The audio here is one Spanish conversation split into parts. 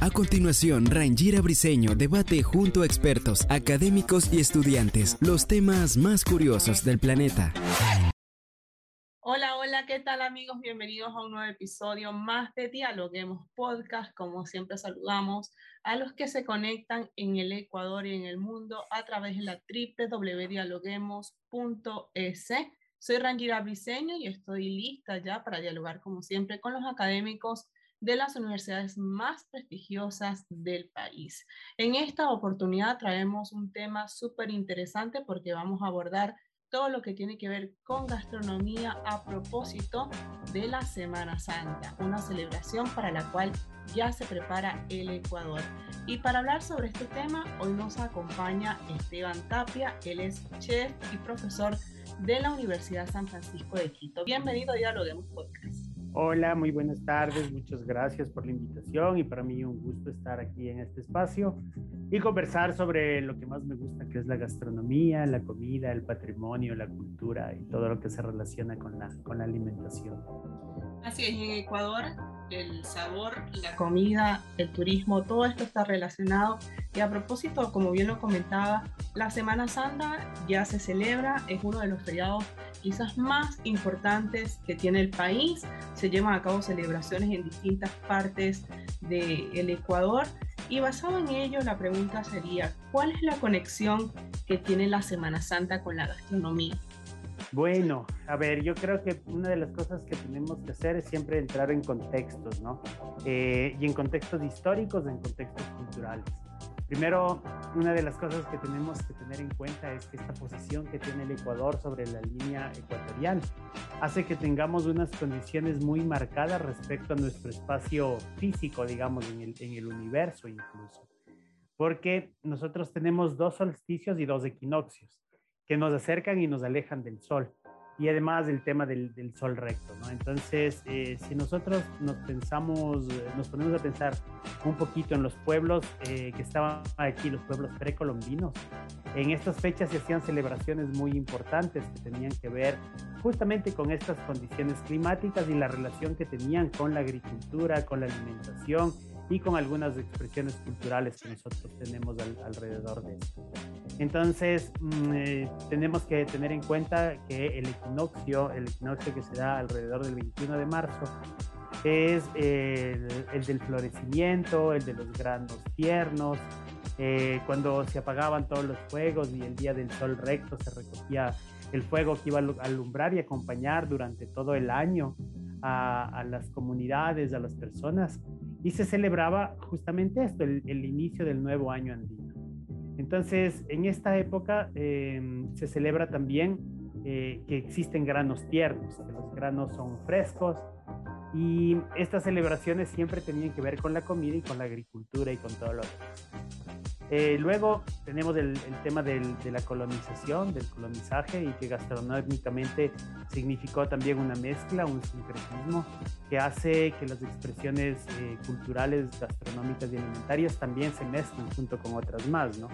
A continuación, Rangira Briseño debate junto a expertos, académicos y estudiantes los temas más curiosos del planeta. Hola, hola, ¿qué tal amigos? Bienvenidos a un nuevo episodio más de Dialoguemos Podcast. Como siempre saludamos a los que se conectan en el Ecuador y en el mundo a través de la www.dialoguemos.es. Soy Rangira Briseño y estoy lista ya para dialogar como siempre con los académicos de las universidades más prestigiosas del país. En esta oportunidad traemos un tema súper interesante porque vamos a abordar todo lo que tiene que ver con gastronomía a propósito de la Semana Santa, una celebración para la cual ya se prepara el Ecuador. Y para hablar sobre este tema, hoy nos acompaña Esteban Tapia, él es chef y profesor de la Universidad San Francisco de Quito. Bienvenido a Dialoguemos Podcast. Hola, muy buenas tardes, muchas gracias por la invitación y para mí un gusto estar aquí en este espacio y conversar sobre lo que más me gusta, que es la gastronomía, la comida, el patrimonio, la cultura y todo lo que se relaciona con la, con la alimentación. Así es, en Ecuador el sabor, la comida, el turismo, todo esto está relacionado. Y a propósito, como bien lo comentaba, la Semana Santa ya se celebra, es uno de los feriados quizás más importantes que tiene el país. Se llevan a cabo celebraciones en distintas partes del Ecuador. Y basado en ello, la pregunta sería, ¿cuál es la conexión que tiene la Semana Santa con la gastronomía? Bueno, a ver, yo creo que una de las cosas que tenemos que hacer es siempre entrar en contextos, ¿no? Eh, y en contextos históricos, en contextos culturales. Primero, una de las cosas que tenemos que tener en cuenta es que esta posición que tiene el Ecuador sobre la línea ecuatorial hace que tengamos unas condiciones muy marcadas respecto a nuestro espacio físico, digamos, en el, en el universo incluso. Porque nosotros tenemos dos solsticios y dos equinoccios que nos acercan y nos alejan del sol. Y además el tema del, del sol recto, ¿no? Entonces, eh, si nosotros nos pensamos, nos ponemos a pensar un poquito en los pueblos eh, que estaban aquí, los pueblos precolombinos, en estas fechas se hacían celebraciones muy importantes que tenían que ver justamente con estas condiciones climáticas y la relación que tenían con la agricultura, con la alimentación y con algunas expresiones culturales que nosotros tenemos alrededor de esto. Entonces, mm, eh, tenemos que tener en cuenta que el equinoccio, el equinoccio que se da alrededor del 21 de marzo, es el, del florecimiento, el de los granos tiernos, eh, cuando se apagaban todos los fuegos y el día del sol recto se recogía el fuego que iba a alumbrar y acompañar durante todo el año a, las comunidades, a las personas, y se celebraba justamente esto, el, inicio del nuevo año andino. Entonces, en esta época em, se celebra también eh, que existen granos tiernos, que los granos son frescos, y estas celebraciones siempre tenían que ver con la comida y con la agricultura y con todo lo demás. Eh, luego tenemos el, tema de la colonización, del colonizaje y que gastronómicamente significó también una mezcla, un sincretismo que hace que las expresiones eh, culturales, gastronómicas y alimentarias también se mezclen junto con otras más, ¿no?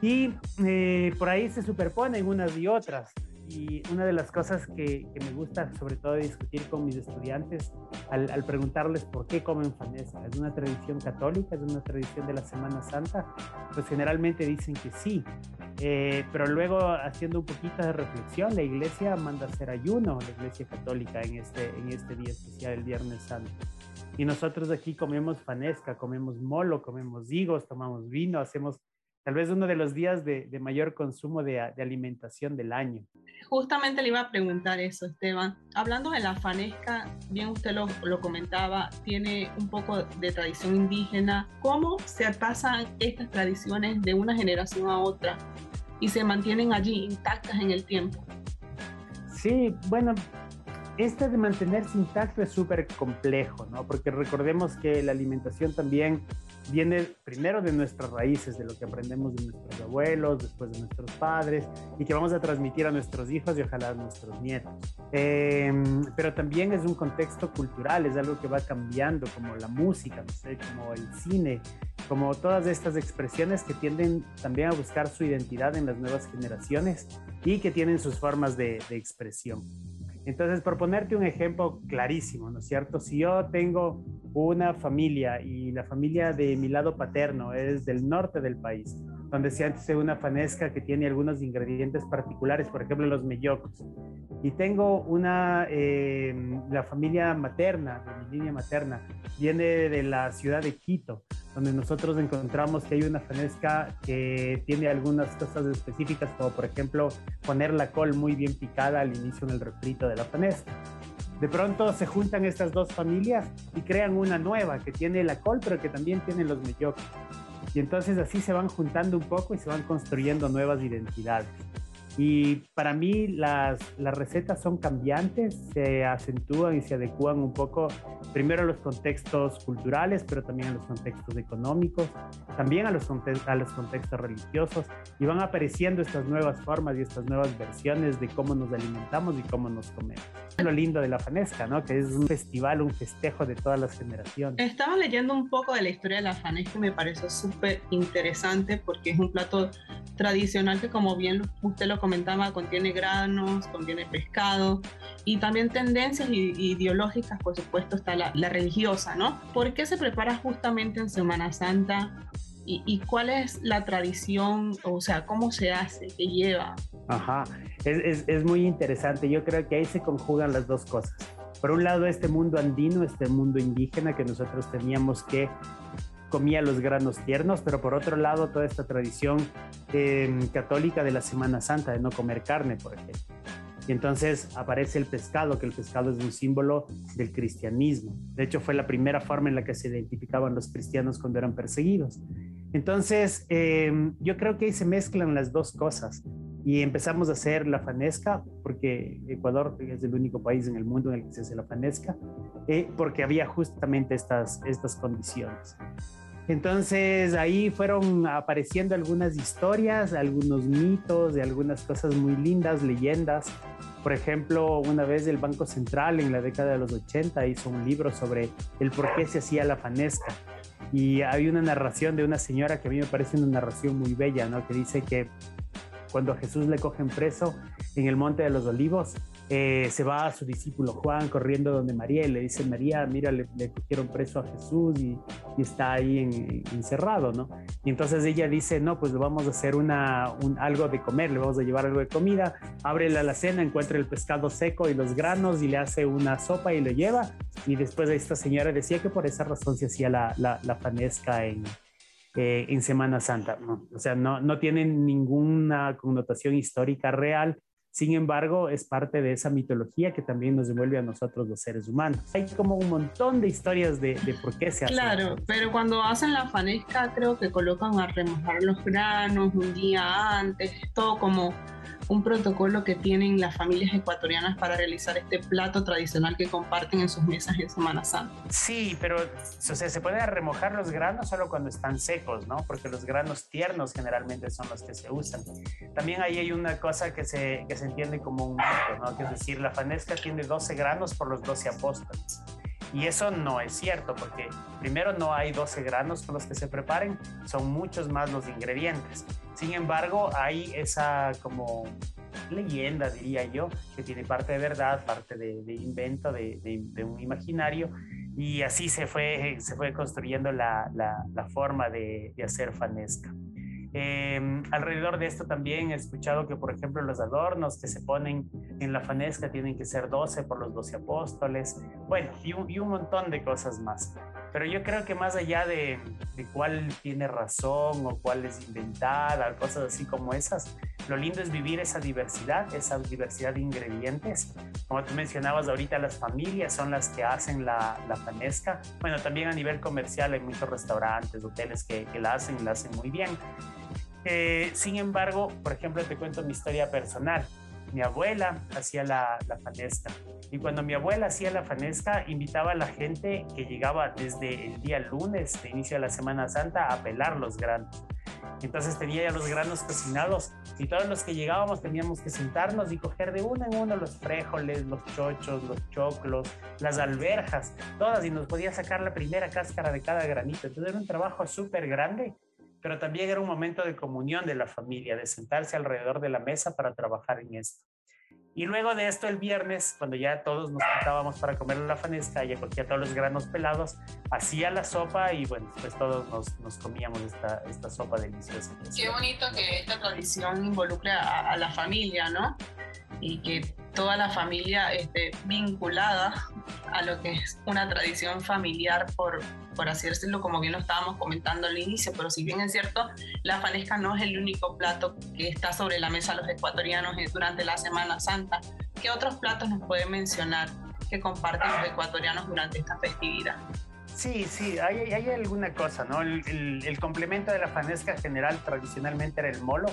Y eh, por ahí se superponen unas y otras y una de las cosas que, me gusta sobre todo discutir con mis estudiantes al, preguntarles por qué comen fanesca, ¿es una tradición católica, es una tradición de la Semana Santa? Pues generalmente dicen que sí, eh, pero luego haciendo un poquito de reflexión, la iglesia manda hacer ayuno, la iglesia católica en este, en este día especial, el Viernes Santo. Y nosotros aquí comemos fanesca, comemos molo, comemos higos, tomamos vino, hacemos tal vez uno de los días de, mayor consumo de, alimentación del año. Justamente le iba a preguntar eso, Esteban. Hablando de la fanesca, bien usted lo, lo comentaba, tiene un poco de tradición indígena. ¿Cómo se pasan estas tradiciones de una generación a otra y se mantienen allí intactas en el tiempo? Sí, bueno, este de mantenerse intacto es súper complejo, ¿no? Porque recordemos que la alimentación también viene primero de nuestras raíces, de lo que aprendemos de nuestros abuelos, después de nuestros padres, y que vamos a transmitir a nuestros hijos y ojalá a nuestros nietos. Em, pero también es un contexto cultural, es algo que va cambiando, como la música, no sé, como el cine, como todas estas expresiones que tienden también a buscar su identidad en las nuevas generaciones y que tienen sus formas de, de expresión. Entonces, por ponerte un ejemplo clarísimo, ¿no es cierto? Si yo tengo una familia y la familia de mi lado paterno es del norte del país, donde se hace una fanesca que tiene algunos ingredientes particulares, por ejemplo los mellocos. Y tengo una, eh, la familia materna, de mi línea materna, viene de la ciudad de Quito, donde nosotros encontramos que hay una fanesca que tiene algunas cosas específicas, como por ejemplo poner la col muy bien picada al inicio en el refrito de la fanesca. De pronto se juntan estas dos familias y crean una nueva que tiene la col, pero que también tiene los mellocos. Y entonces así se van juntando un poco y se van construyendo nuevas identidades. Y para mí las, las recetas son cambiantes, se acentúan y se adecúan un poco primero a los contextos culturales, pero también a los contextos económicos, también a los, a los contextos religiosos, y van apareciendo estas nuevas formas y estas nuevas versiones de cómo nos alimentamos y cómo nos comemos. Lo lindo de la Fanesca, ¿no? Que es un festival, un festejo de todas las generaciones. Estaba leyendo un poco de la historia de la Fanesca y me pareció súper interesante porque es un plato tradicional que como bien usted lo comentaba, contiene granos, contiene pescado y también tendencias ideológicas, por supuesto, está la, religiosa, ¿no? ¿Por qué se prepara justamente en Semana Santa? ¿Y, cuál es la tradición, o sea, cómo se hace, qué lleva? Ajá, es, es, es muy interesante. Yo creo que ahí se conjugan las dos cosas. Por un lado, este mundo andino, este mundo indígena que nosotros teníamos que comía los granos tiernos, pero por otro lado toda esta tradición em, católica de la Semana Santa de no comer carne, por ejemplo. Y entonces aparece el pescado, que el pescado es un símbolo del cristianismo. De hecho, fue la primera forma en la que se identificaban los cristianos cuando eran perseguidos. Entonces, em, yo creo que ahí se mezclan las dos cosas y empezamos a hacer la fanesca, porque Ecuador es el único país en el mundo en el que se hace la fanesca, eh, porque había justamente estas, estas condiciones. Entonces ahí fueron apareciendo algunas historias, algunos mitos, de algunas cosas muy lindas, leyendas. Por ejemplo, una vez el Banco Central en la década de los 80 hizo un libro sobre el por qué se hacía la fanesca. Y hay una narración de una señora que a mí me parece una narración muy bella, ¿no? Que dice que cuando a Jesús le cogen preso en el Monte de los Olivos, eh, se va a su discípulo Juan corriendo donde María y le dice, María, mira, le, cogieron preso a Jesús y, está ahí encerrado, ¿no? Y entonces ella dice, no, pues le vamos a hacer una, un, algo de comer, le vamos a llevar algo de comida, abre la alacena, encuentra el pescado seco y los granos y le hace una sopa y lo lleva. Y después esta señora decía que por esa razón se hacía la, la, la fanesca en, eh, en Semana Santa. O sea, no, no tienen ninguna connotación histórica real, sin embargo, es parte de esa mitología que también nos devuelve a nosotros los seres humanos. Hay como un montón de historias de, de por qué se hace. Claro, pero cuando hacen la fanesca creo que colocan a remojar los granos un día antes, todo como un protocolo que tienen las familias ecuatorianas para realizar este plato tradicional que comparten en sus mesas en Semana Santa. Sí, pero o sea, se pueden remojar los granos solo cuando están secos, ¿no? Porque los granos tiernos generalmente son los que se usan. También ahí hay una cosa que se, que se entiende como un mito, ¿no? Que es decir, la fanesca tiene 12 granos por los 12 apóstoles. Y eso no es cierto, porque primero no hay 12 granos con los que se preparen, son muchos más los ingredientes. Sin embargo, hay esa como leyenda, diría yo, que tiene parte de verdad, parte de, invento, de, un imaginario, y así se fue, se fue construyendo la, la forma de, hacer fanesca. Em, alrededor de esto también he escuchado que, por ejemplo, los adornos que se ponen en la fanesca tienen que ser 12 por los 12 apóstoles, bueno, y un, y un montón de cosas más. Pero yo creo que más allá de, de, cuál tiene razón o cuál es inventada, cosas así como esas, lo lindo es vivir esa diversidad, esa diversidad de ingredientes. Como tú mencionabas ahorita, las familias son las que hacen la, la fanesca. Bueno, también a nivel comercial hay muchos restaurantes, hoteles que, que la hacen, la hacen muy bien. Eh, sin embargo, por ejemplo, te cuento mi historia personal. Mi abuela hacía la, la fanesca. Y cuando mi abuela hacía la fanesca, invitaba a la gente que llegaba desde el día lunes, de inicio de la Semana Santa, a pelar los granos. Entonces tenía ya los granos cocinados y todos los que llegábamos teníamos que sentarnos y coger de uno en uno los frijoles, los chochos, los choclos, las alberjas, todas y nos podía sacar la primera cáscara de cada granito. Entonces era un trabajo súper grande, pero también era un momento de comunión de la familia, de sentarse alrededor de la mesa para trabajar en esto. Y luego de esto, el viernes, cuando ya todos nos juntábamos para comer la fanesca, ella cogía todos los granos pelados, hacía la sopa y bueno, pues todos nos, nos comíamos esta, esta sopa deliciosa. Qué bonito que esta tradición involucre a, a la familia, ¿no? Y que toda la familia esté vinculada a lo que es una tradición familiar, por, por así decirlo, como bien lo estábamos comentando al inicio, pero si bien es cierto, la fanesca no es el único plato que está sobre la mesa de los ecuatorianos durante la Semana Santa. ¿Qué otros platos nos puede mencionar que comparten los ecuatorianos durante esta festividad? Sí, sí, hay, hay alguna cosa, ¿no? El, el, el, complemento de la fanesca general tradicionalmente era el molo,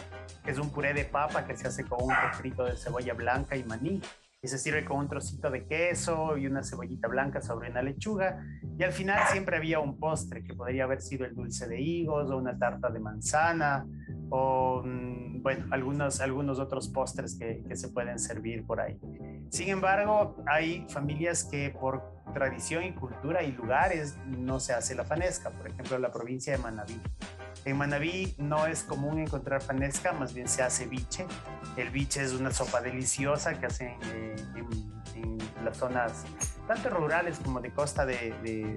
que es un puré de papa que se hace con un frito de cebolla blanca y maní y se sirve con un trocito de queso y una cebollita blanca sobre una lechuga. Y al final siempre había un postre que podría haber sido el dulce de higos o una tarta de manzana o, mm, bueno, algunos, algunos otros postres que, que se pueden servir por ahí. Sin embargo, hay familias que por tradición y cultura y lugares no se hace la fanesca, por ejemplo, la provincia de Manabí. En Manabí no es común encontrar fanesca, más bien se hace biche. El biche es una sopa deliciosa que hacen eh, en, las zonas tanto rurales como de costa de,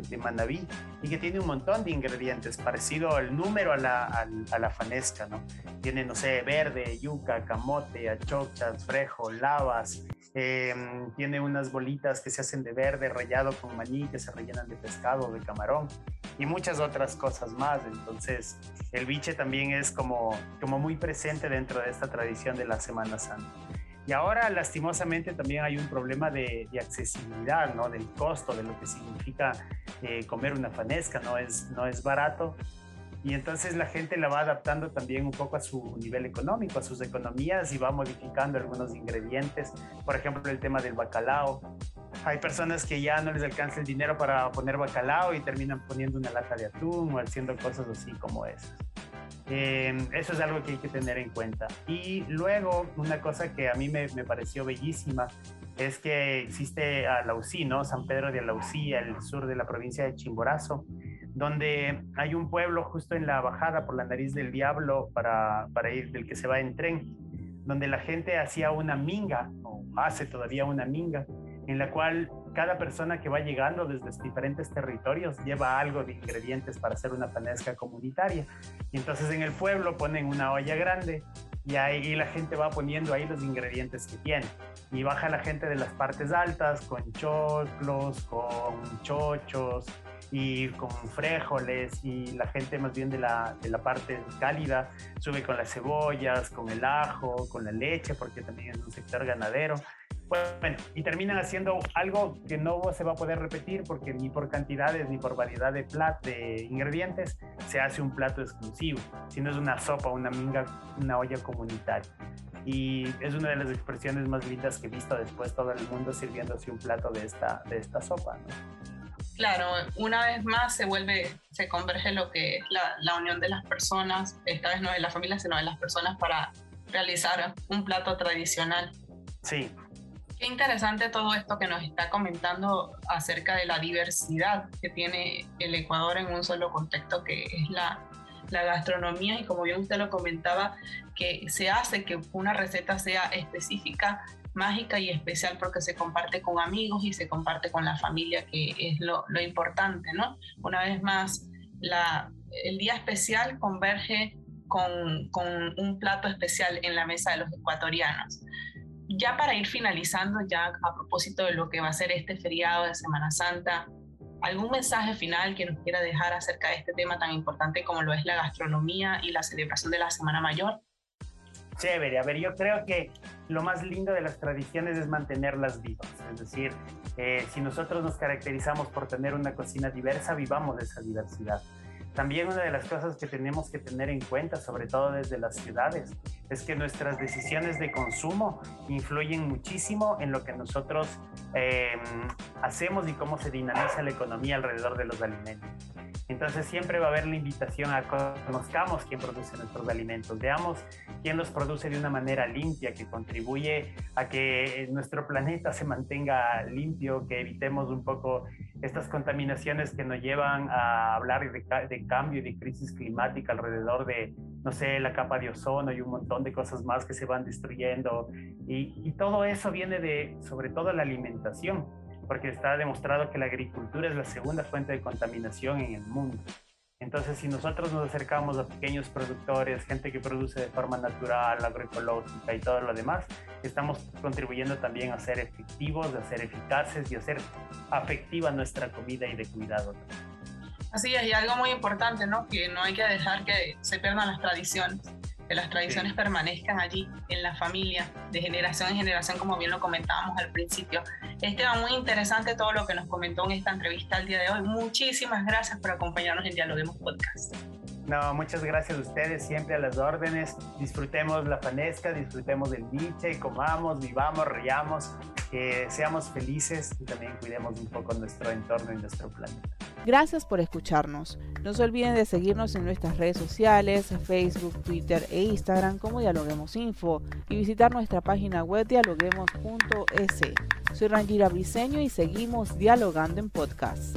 de, Manabí y que tiene un montón de ingredientes, parecido al número a la, a, fanesca, ¿no? Tiene, no sé, verde, yuca, camote, achochas, frejo, lavas, eh, tiene unas bolitas que se hacen de verde rallado con maní que se rellenan de pescado, de camarón y muchas otras cosas más. Entonces, el biche también es como, como muy presente dentro de esta tradición de la Semana Santa. Y ahora, lastimosamente, también hay un problema de, de accesibilidad, ¿no? Del costo, de lo que significa eh, comer una fanesca, no es, no es barato y entonces la gente la va adaptando también un poco a su nivel económico, a sus economías y va modificando algunos ingredientes. Por ejemplo, el tema del bacalao. Hay personas que ya no les alcanza el dinero para poner bacalao y terminan poniendo una lata de atún o haciendo cosas así como esas. Eh, eso es algo que hay que tener en cuenta. Y luego, una cosa que a mí me, me pareció bellísima es que existe Alausí, ¿no? San Pedro de Alausí, al sur de la provincia de Chimborazo, donde hay un pueblo justo en la bajada por la nariz del diablo para, para ir del que se va en tren, donde la gente hacía una minga, o hace todavía una minga, en la cual cada persona que va llegando desde diferentes territorios lleva algo de ingredientes para hacer una panesca comunitaria. Y entonces en el pueblo ponen una olla grande y ahí la gente va poniendo ahí los ingredientes que tiene. Y baja la gente de las partes altas con choclos, con chochos, y con frijoles y la gente más bien de la, de la parte cálida sube con las cebollas, con el ajo, con la leche, porque también es un sector ganadero. Bueno, y terminan haciendo algo que no se va a poder repetir porque ni por cantidades ni por variedad de, plat, de ingredientes se hace un plato exclusivo, sino es una sopa, una minga, una olla comunitaria. Y es una de las expresiones más lindas que he visto después todo el mundo sirviéndose un plato de esta, de esta sopa. ¿no? Claro, una vez más se vuelve, se converge lo que es la, la, unión de las personas, esta vez no de la familia, sino de las personas para realizar un plato tradicional. Sí. Qué interesante todo esto que nos está comentando acerca de la diversidad que tiene el Ecuador en un solo contexto que es la, la gastronomía y como bien usted lo comentaba, que se hace que una receta sea específica mágica y especial porque se comparte con amigos y se comparte con la familia, que es lo, importante, ¿no? Una vez más, el día especial converge con, con, un plato especial en la mesa de los ecuatorianos. Ya para ir finalizando, ya a propósito de lo que va a ser este feriado de Semana Santa, ¿algún mensaje final que nos quiera dejar acerca de este tema tan importante como lo es la gastronomía y la celebración de la Semana Mayor? Chévere. A ver, yo creo que lo más lindo de las tradiciones es mantenerlas vivas. Es decir, eh, si nosotros nos caracterizamos por tener una cocina diversa, vivamos esa diversidad. también una de las cosas que tenemos que tener en cuenta, sobre todo desde las ciudades, es que nuestras decisiones de consumo influyen muchísimo en lo que nosotros em, hacemos y cómo se dinamiza la economía alrededor de los alimentos. Entonces siempre va a haber la invitación a conozcamos quién produce nuestros alimentos, veamos quién los produce de una manera limpia, que contribuye a que nuestro planeta se mantenga limpio, que evitemos un poco estas contaminaciones que nos llevan a hablar de, de cambio y de crisis climática alrededor de, no sé, la capa de ozono y un montón de cosas más que se van destruyendo. Y, y todo eso viene de, sobre todo, la alimentación, porque está demostrado que la agricultura es la segunda fuente de contaminación en el mundo. Entonces, si nosotros nos acercamos a pequeños productores, gente que produce de forma natural, agroecológica y todo lo demás, estamos contribuyendo también a ser efectivos, a ser eficaces y a ser afectiva nuestra comida y de cuidado. Así es, y algo muy importante, ¿no? Que no hay que dejar que se pierdan las tradiciones que las tradiciones permanezcan allí en la familia, de generación en generación, como bien lo comentábamos al principio. Esteban, muy interesante todo lo que nos comentó en esta entrevista el día de hoy. Muchísimas gracias por acompañarnos en Dialoguemos Podcast. No, muchas gracias a ustedes, siempre a las órdenes. Disfrutemos la fanesca, disfrutemos del biche, comamos, vivamos, riamos, que seamos felices y también cuidemos un poco nuestro entorno y nuestro planeta. Gracias por escucharnos. No se olviden de seguirnos en nuestras redes sociales, Facebook, Twitter e Instagram como Dialoguemos Info y visitar nuestra página web dialoguemos.es. Soy Rangira Briseño y seguimos dialogando en podcast.